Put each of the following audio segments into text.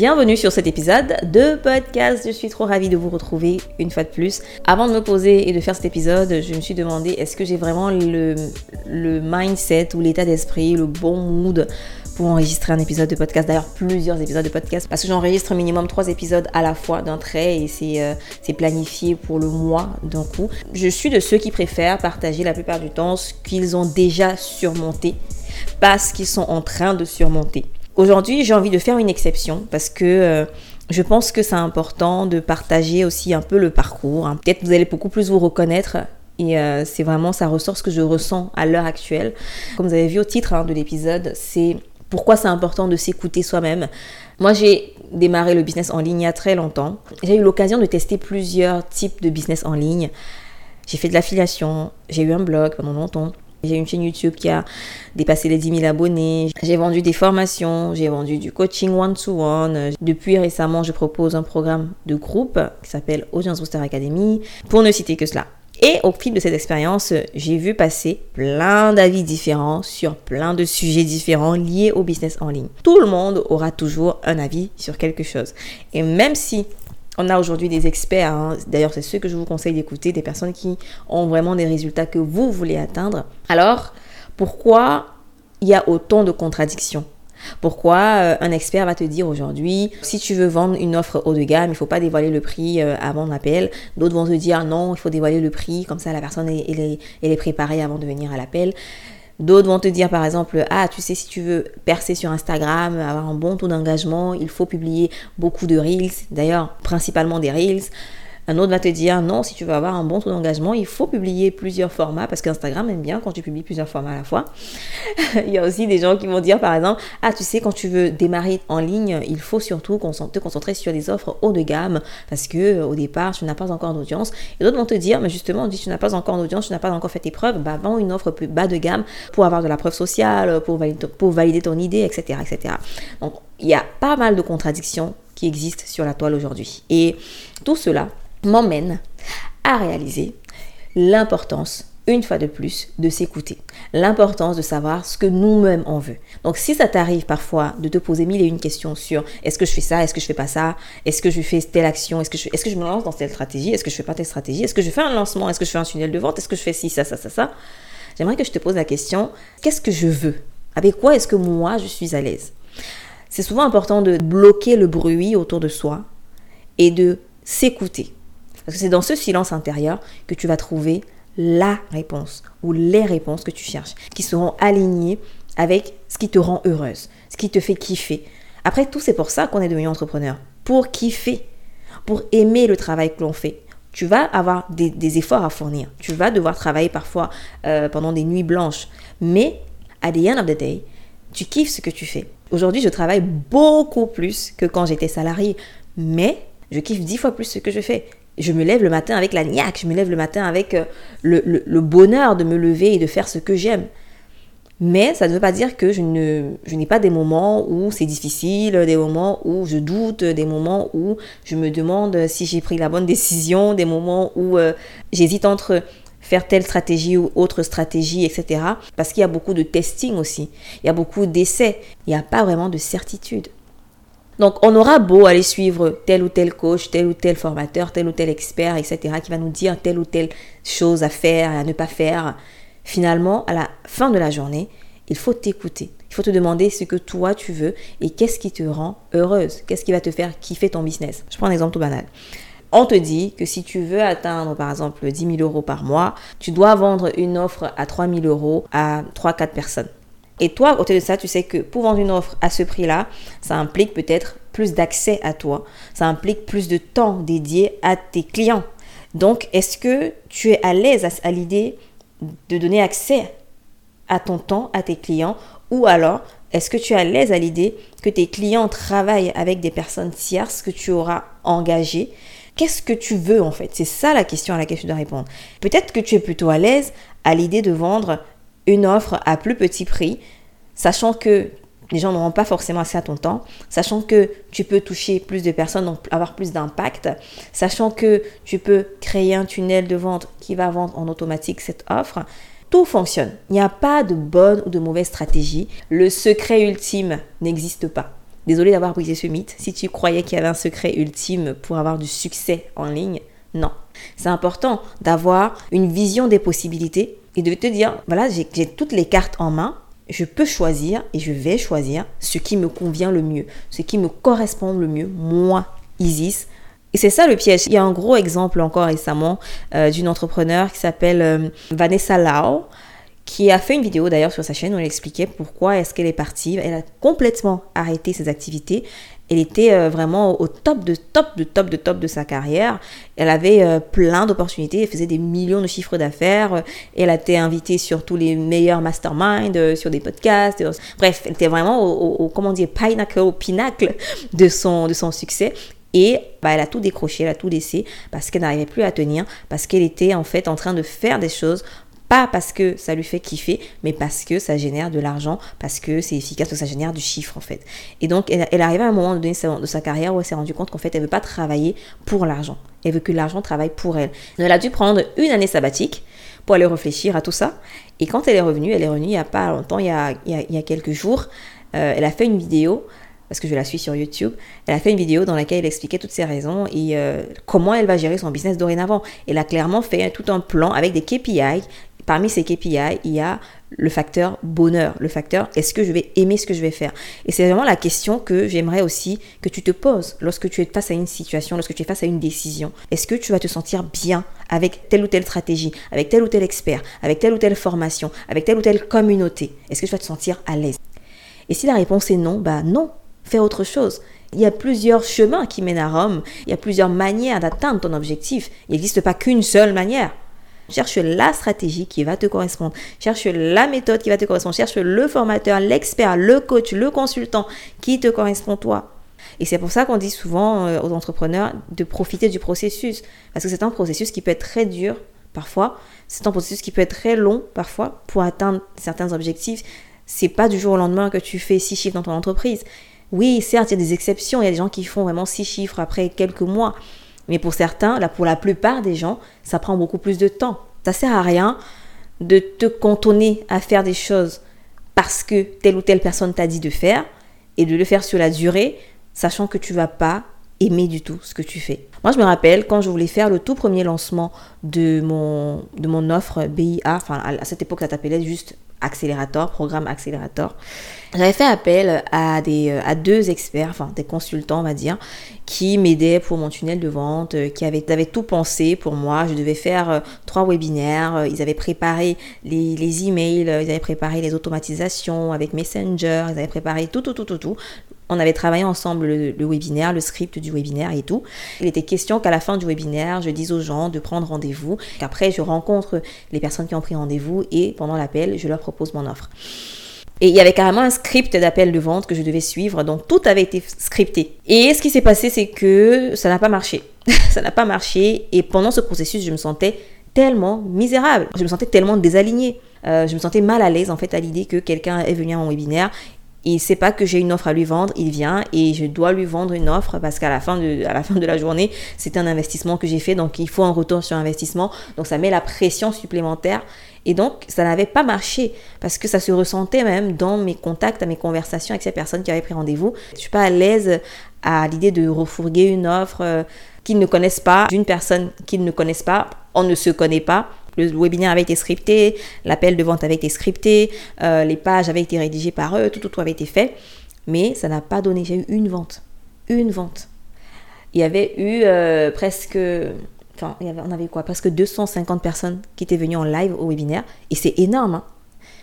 Bienvenue sur cet épisode de podcast. Je suis trop ravie de vous retrouver une fois de plus. Avant de me poser et de faire cet épisode, je me suis demandé est-ce que j'ai vraiment le, mindset ou l'état d'esprit, le bon mood pour enregistrer un épisode de podcast, d'ailleurs plusieurs épisodes de podcast, parce que j'enregistre minimum trois épisodes à la fois d'un trait et c'est euh, planifié pour le mois d'un coup. Je suis de ceux qui préfèrent partager la plupart du temps ce qu'ils ont déjà surmonté, pas ce qu'ils sont en train de surmonter. Aujourd'hui, j'ai envie de faire une exception parce que euh, je pense que c'est important de partager aussi un peu le parcours. Hein. Peut-être vous allez beaucoup plus vous reconnaître et euh, c'est vraiment, ça ressort ce que je ressens à l'heure actuelle. Comme vous avez vu au titre hein, de l'épisode, c'est pourquoi c'est important de s'écouter soi-même. Moi, j'ai démarré le business en ligne il y a très longtemps. J'ai eu l'occasion de tester plusieurs types de business en ligne. J'ai fait de l'affiliation, j'ai eu un blog pendant longtemps. J'ai une chaîne YouTube qui a dépassé les 10 000 abonnés. J'ai vendu des formations, j'ai vendu du coaching one-to-one. Depuis récemment, je propose un programme de groupe qui s'appelle Audience Booster Academy, pour ne citer que cela. Et au fil de cette expérience, j'ai vu passer plein d'avis différents sur plein de sujets différents liés au business en ligne. Tout le monde aura toujours un avis sur quelque chose. Et même si on a aujourd'hui des experts, hein. d'ailleurs c'est ceux que je vous conseille d'écouter, des personnes qui ont vraiment des résultats que vous voulez atteindre. Alors, pourquoi il y a autant de contradictions? Pourquoi euh, un expert va te dire aujourd'hui, si tu veux vendre une offre haut de gamme, il ne faut pas dévoiler le prix euh, avant l'appel. D'autres vont te dire non, il faut dévoiler le prix, comme ça la personne est, est préparée avant de venir à l'appel. D'autres vont te dire par exemple, ah tu sais si tu veux percer sur Instagram, avoir un bon taux d'engagement, il faut publier beaucoup de reels, d'ailleurs principalement des reels. Un autre va te dire non, si tu veux avoir un bon taux d'engagement, il faut publier plusieurs formats parce qu'Instagram aime bien quand tu publies plusieurs formats à la fois. il y a aussi des gens qui vont dire par exemple ah tu sais quand tu veux démarrer en ligne, il faut surtout te concentrer sur des offres haut de gamme parce que euh, au départ tu n'as pas encore d'audience. Et d'autres vont te dire mais justement dit tu n'as pas encore d'audience, tu n'as pas encore fait tes preuves, bah vends une offre plus bas de gamme pour avoir de la preuve sociale, pour valider, pour valider ton idée, etc., etc. Donc il y a pas mal de contradictions qui existent sur la toile aujourd'hui. Et tout cela m'emmène à réaliser l'importance une fois de plus, de s'écouter. L'importance de savoir ce que nous-mêmes on veut. Donc, si ça t'arrive parfois de te poser mille et une questions sur est-ce que je fais ça, est-ce que je fais pas ça, est-ce que je fais telle action, est-ce que je, est-ce que je me lance dans telle stratégie, est-ce que je fais pas telle stratégie, est-ce que je fais un lancement, est-ce que je fais un tunnel de vente, est-ce que je fais ci, ça, ça, ça, ça, j'aimerais que je te pose la question qu'est-ce que je veux Avec quoi est-ce que moi je suis à l'aise C'est souvent important de bloquer le bruit autour de soi et de s'écouter. Parce que c'est dans ce silence intérieur que tu vas trouver la réponse ou les réponses que tu cherches, qui seront alignées avec ce qui te rend heureuse, ce qui te fait kiffer. Après tout, c'est pour ça qu'on est devenu entrepreneur, pour kiffer, pour aimer le travail que l'on fait. Tu vas avoir des, efforts à fournir, tu vas devoir travailler parfois euh, pendant des nuits blanches, mais à the end of the day, tu kiffes ce que tu fais. Aujourd'hui, je travaille beaucoup plus que quand j'étais salarié, mais je kiffe dix fois plus ce que je fais je me lève le matin avec la niaque, je me lève le matin avec euh, le, bonheur de me lever et de faire ce que j'aime. Mais ça ne veut pas dire que je, ne, je n'ai pas des moments où c'est difficile, des moments où je doute, des moments où je me demande si j'ai pris la bonne décision, des moments où euh, j'hésite entre faire telle stratégie ou autre stratégie, etc. Parce qu'il y a beaucoup de testing aussi, il y a beaucoup d'essais, il n'y a pas vraiment de certitude. Donc, on aura beau aller suivre tel ou tel coach, tel ou tel formateur, tel ou tel expert, etc., qui va nous dire telle ou telle chose à faire, à ne pas faire. Finalement, à la fin de la journée, il faut t'écouter. Il faut te demander ce que toi tu veux et qu'est-ce qui te rend heureuse, qu'est-ce qui va te faire kiffer ton business? Je prends un exemple tout banal. On te dit que si tu veux atteindre par exemple 10 000 euros par mois, tu dois vendre une offre à 3 000 euros à 3-4 personnes. Et toi, au côté de ça, tu sais que pour vendre une offre à ce prix-là, ça implique peut-être plus d'accès à toi. Ça implique plus de temps dédié à tes clients. Donc, est-ce que tu es à l'aise à, l'idée de donner accès à ton temps à tes clients? Ou alors est-ce que tu es à l'aise à l'idée que tes clients travaillent avec des personnes tierces que tu auras engagées? Qu'est-ce que tu veux en fait? C'est ça la question à laquelle tu dois répondre. Peut-être que tu es plutôt à l'aise à l'idée de vendre une offre à plus petit prix, sachant que les gens n'auront pas forcément assez à ton temps, sachant que tu peux toucher plus de personnes, donc avoir plus d'impact, sachant que tu peux créer un tunnel de vente qui va vendre en automatique cette offre. Tout fonctionne. Il n'y a pas de bonne ou de mauvaise stratégie. Le secret ultime n'existe pas. Désolée d'avoir brisé ce mythe. Si tu croyais qu'il y avait un secret ultime pour avoir du succès en ligne, non. C'est important d'avoir une vision des possibilités et de te dire, voilà, j'ai toutes les cartes en main, je peux choisir et je vais choisir ce qui me convient le mieux, ce qui me correspond le mieux, moi, Isis. Et c'est ça le piège. Il y a un gros exemple encore récemment euh, d'une entrepreneur qui s'appelle euh, Vanessa Lau qui a fait une vidéo d'ailleurs sur sa chaîne où elle expliquait pourquoi est-ce qu'elle est partie. Elle a complètement arrêté ses activités. Elle était euh, vraiment au top de top de top de top de sa carrière. Elle avait euh, plein d'opportunités. Elle faisait des millions de chiffres d'affaires. Elle a été invitée sur tous les meilleurs masterminds, euh, sur des podcasts. Bref, elle était vraiment au, comment dire, pinacle, au pinacle de son, de son succès. Et bah, elle a tout décroché, elle a tout laissé parce qu'elle n'arrivait plus à tenir, parce qu'elle était en fait en train de faire des choses pas parce que ça lui fait kiffer, mais parce que ça génère de l'argent, parce que c'est efficace, parce que ça génère du chiffre en fait. Et donc elle, elle arrive à un moment donné de sa carrière où elle s'est rendue compte qu'en fait elle veut pas travailler pour l'argent. Elle veut que l'argent travaille pour elle. elle a dû prendre une année sabbatique pour aller réfléchir à tout ça. Et quand elle est revenue, elle est revenue il n'y a pas longtemps, il y a, quelques jours, euh, elle a fait une vidéo parce que je la suis sur YouTube, elle a fait une vidéo dans laquelle elle expliquait toutes ses raisons et euh, comment elle va gérer son business dorénavant. Elle a clairement fait tout un plan avec des KPI Parmi ces KPI, il y a le facteur bonheur, le facteur est-ce que je vais aimer ce que je vais faire? Et c'est vraiment la question que j'aimerais aussi que tu te poses lorsque tu es face à une situation, lorsque tu es face à une décision. Est-ce que tu vas te sentir bien avec telle ou telle stratégie, avec tel ou tel expert, avec telle ou telle formation, avec telle ou telle communauté? Est-ce que tu vas te sentir à l'aise? Et si la réponse est non, bah non, fais autre chose. Il y a plusieurs chemins qui mènent à Rome, il y a plusieurs manières d'atteindre ton objectif. Il n'existe pas qu'une seule manière. Cherche la stratégie qui va te correspondre. Cherche la méthode qui va te correspondre. Cherche le formateur, l'expert, le coach, le consultant qui te correspond toi. Et c'est pour ça qu'on dit souvent euh, aux entrepreneurs de profiter du processus. Parce que c'est un processus qui peut être très dur parfois. C'est un processus qui peut être très long parfois pour atteindre certains objectifs. C'est pas du jour au lendemain que tu fais six chiffres dans ton entreprise. Oui, certes, il y a des exceptions. Il y a des gens qui font vraiment six chiffres après quelques mois. Mais pour certains, là, pour la plupart des gens, ça prend beaucoup plus de temps. Ça sert à rien de te cantonner à faire des choses parce que telle ou telle personne t'a dit de faire et de le faire sur la durée, sachant que tu vas pas aimer du tout ce que tu fais. Moi, je me rappelle quand je voulais faire le tout premier lancement de mon, de mon offre BIA, enfin à cette époque ça s'appelait juste accélérateur, programme accélérateur. J'avais fait appel à, des, euh, à deux experts, enfin des consultants on va dire, qui m'aidaient pour mon tunnel de vente, euh, qui avaient, avaient, tout pensé pour moi. Je devais faire euh, trois webinaires, ils avaient préparé les, les emails, ils avaient préparé les automatisations avec Messenger, ils avaient préparé tout, tout, tout, tout, tout. On avait travaillé ensemble le, webinaire, le script du webinaire et tout. Il était question qu'à la fin du webinaire, je dise aux gens de prendre rendez-vous, qu'après je rencontre les personnes qui ont pris rendez-vous et pendant l'appel, je leur propose mon offre. Et il y avait carrément un script d'appel de vente que je devais suivre, donc tout avait été scripté. Et ce qui s'est passé, c'est que ça n'a pas marché. ça n'a pas marché, et pendant ce processus, je me sentais tellement misérable, je me sentais tellement désalignée. Euh, je me sentais mal à l'aise en fait à l'idée que quelqu'un est venu à mon webinaire il sait pas que j'ai une offre à lui vendre, il vient et je dois lui vendre une offre parce qu'à la fin de, la fin de la journée, c'est un investissement que j'ai fait, donc il faut un retour sur investissement. Donc ça met la pression supplémentaire. Et donc, ça n'avait pas marché parce que ça se ressentait même dans mes contacts, à mes conversations avec ces personnes qui avaient pris rendez-vous. Je suis pas à l'aise à l'idée de refourguer une offre euh, qu'ils ne connaissent pas, d'une personne qu'ils ne connaissent pas. On ne se connaît pas. Le webinaire avait été scripté, l'appel de vente avait été scripté, euh, les pages avaient été rédigées par eux, tout, tout, avait été fait. Mais ça n'a pas donné. J'ai eu une vente. Une vente. Il y avait eu euh, presque Enfin, on avait quoi Presque 250 personnes qui étaient venues en live au webinaire. Et c'est énorme.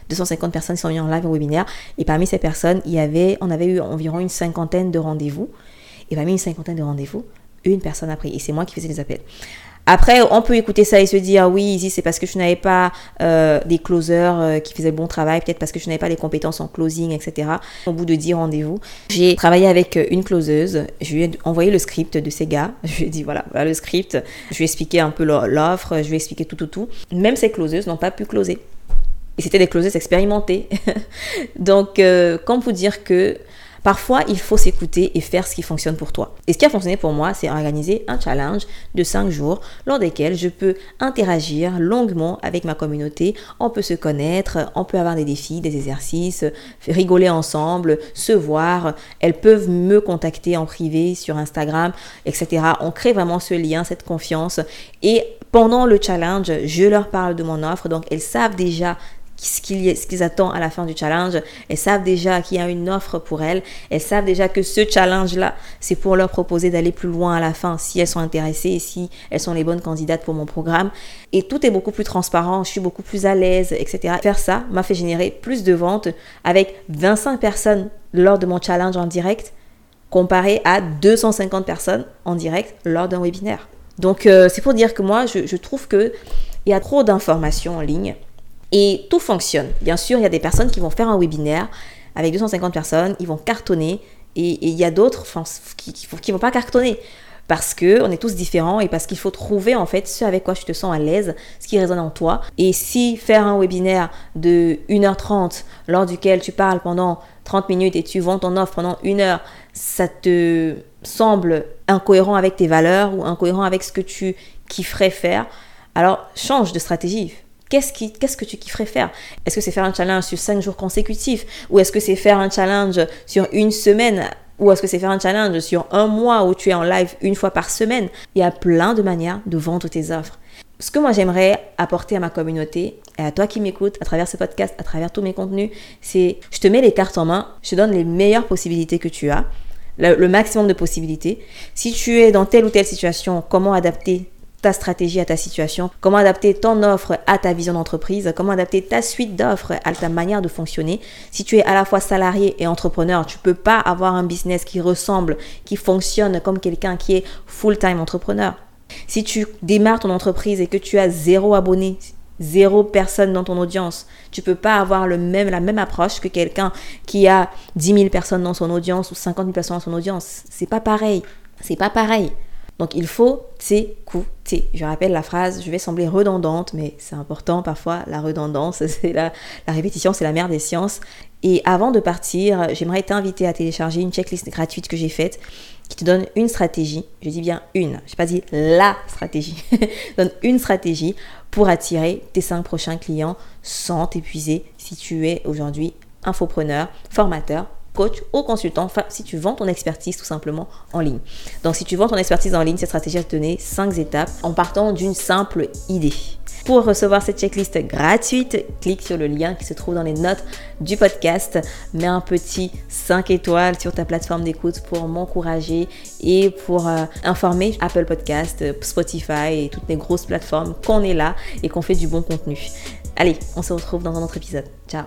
250 hein. personnes sont venues en live au webinaire. Et parmi ces personnes, il y avait, on avait eu environ une cinquantaine de rendez-vous. Et parmi une cinquantaine de rendez-vous, une personne a pris. Et c'est moi qui faisais les appels. Après, on peut écouter ça et se dire, oui, c'est parce que je n'avais pas euh, des closers euh, qui faisaient le bon travail, peut-être parce que je n'avais pas les compétences en closing, etc. Au bout de 10 rendez-vous, j'ai travaillé avec euh, une closeuse. Je lui ai envoyé le script de ces gars. Je lui ai dit, voilà, voilà le script. Je lui ai expliqué un peu l'offre, je lui ai expliqué tout, tout, tout. Même ces closeuses n'ont pas pu closer. Et c'était des closeuses expérimentées. Donc, comme vous dire que Parfois, il faut s'écouter et faire ce qui fonctionne pour toi. Et ce qui a fonctionné pour moi, c'est organiser un challenge de 5 jours lors desquels je peux interagir longuement avec ma communauté. On peut se connaître, on peut avoir des défis, des exercices, rigoler ensemble, se voir. Elles peuvent me contacter en privé sur Instagram, etc. On crée vraiment ce lien, cette confiance. Et pendant le challenge, je leur parle de mon offre. Donc, elles savent déjà ce qu'ils attendent à la fin du challenge. Elles savent déjà qu'il y a une offre pour elles. Elles savent déjà que ce challenge-là, c'est pour leur proposer d'aller plus loin à la fin si elles sont intéressées et si elles sont les bonnes candidates pour mon programme. Et tout est beaucoup plus transparent, je suis beaucoup plus à l'aise, etc. Faire ça m'a fait générer plus de ventes avec 25 personnes lors de mon challenge en direct comparé à 250 personnes en direct lors d'un webinaire. Donc euh, c'est pour dire que moi, je, je trouve qu'il y a trop d'informations en ligne et tout fonctionne. Bien sûr, il y a des personnes qui vont faire un webinaire avec 250 personnes, ils vont cartonner, et, il y a d'autres qui ne vont pas cartonner. Parce que on est tous différents et parce qu'il faut trouver en fait ce avec quoi tu te sens à l'aise, ce qui résonne en toi. Et si faire un webinaire de 1h30 lors duquel tu parles pendant 30 minutes et tu vends ton offre pendant une heure, ça te semble incohérent avec tes valeurs ou incohérent avec ce que tu kifferais faire, alors change de stratégie. Qu'est-ce, qui, qu'est-ce que tu kifferais faire? Est-ce que c'est faire un challenge sur 5 jours consécutifs? Ou est-ce que c'est faire un challenge sur une semaine? Ou est-ce que c'est faire un challenge sur un mois où tu es en live une fois par semaine? Il y a plein de manières de vendre tes offres. Ce que moi j'aimerais apporter à ma communauté et à toi qui m'écoutes à travers ce podcast, à travers tous mes contenus, c'est je te mets les cartes en main, je te donne les meilleures possibilités que tu as, le, le maximum de possibilités. Si tu es dans telle ou telle situation, comment adapter ta stratégie à ta situation, comment adapter ton offre à ta vision d'entreprise, comment adapter ta suite d'offres à ta manière de fonctionner. Si tu es à la fois salarié et entrepreneur, tu peux pas avoir un business qui ressemble, qui fonctionne comme quelqu'un qui est full-time entrepreneur. Si tu démarres ton entreprise et que tu as zéro abonné, zéro personne dans ton audience, tu peux pas avoir le même, la même approche que quelqu'un qui a 10 000 personnes dans son audience ou 50 000 personnes dans son audience. C'est pas pareil. C'est pas pareil. Donc il faut t'écouter. Je rappelle la phrase, je vais sembler redondante, mais c'est important parfois, la redondance, c'est la, répétition, c'est la mère des sciences. Et avant de partir, j'aimerais t'inviter à télécharger une checklist gratuite que j'ai faite qui te donne une stratégie, je dis bien une, je n'ai pas dit la stratégie, donne une stratégie pour attirer tes cinq prochains clients sans t'épuiser si tu es aujourd'hui infopreneur, formateur coach ou consultant si tu vends ton expertise tout simplement en ligne. Donc si tu vends ton expertise en ligne, cette stratégie va te donner 5 étapes en partant d'une simple idée. Pour recevoir cette checklist gratuite, clique sur le lien qui se trouve dans les notes du podcast. Mets un petit 5 étoiles sur ta plateforme d'écoute pour m'encourager et pour euh, informer Apple Podcast, Spotify et toutes les grosses plateformes qu'on est là et qu'on fait du bon contenu. Allez, on se retrouve dans un autre épisode. Ciao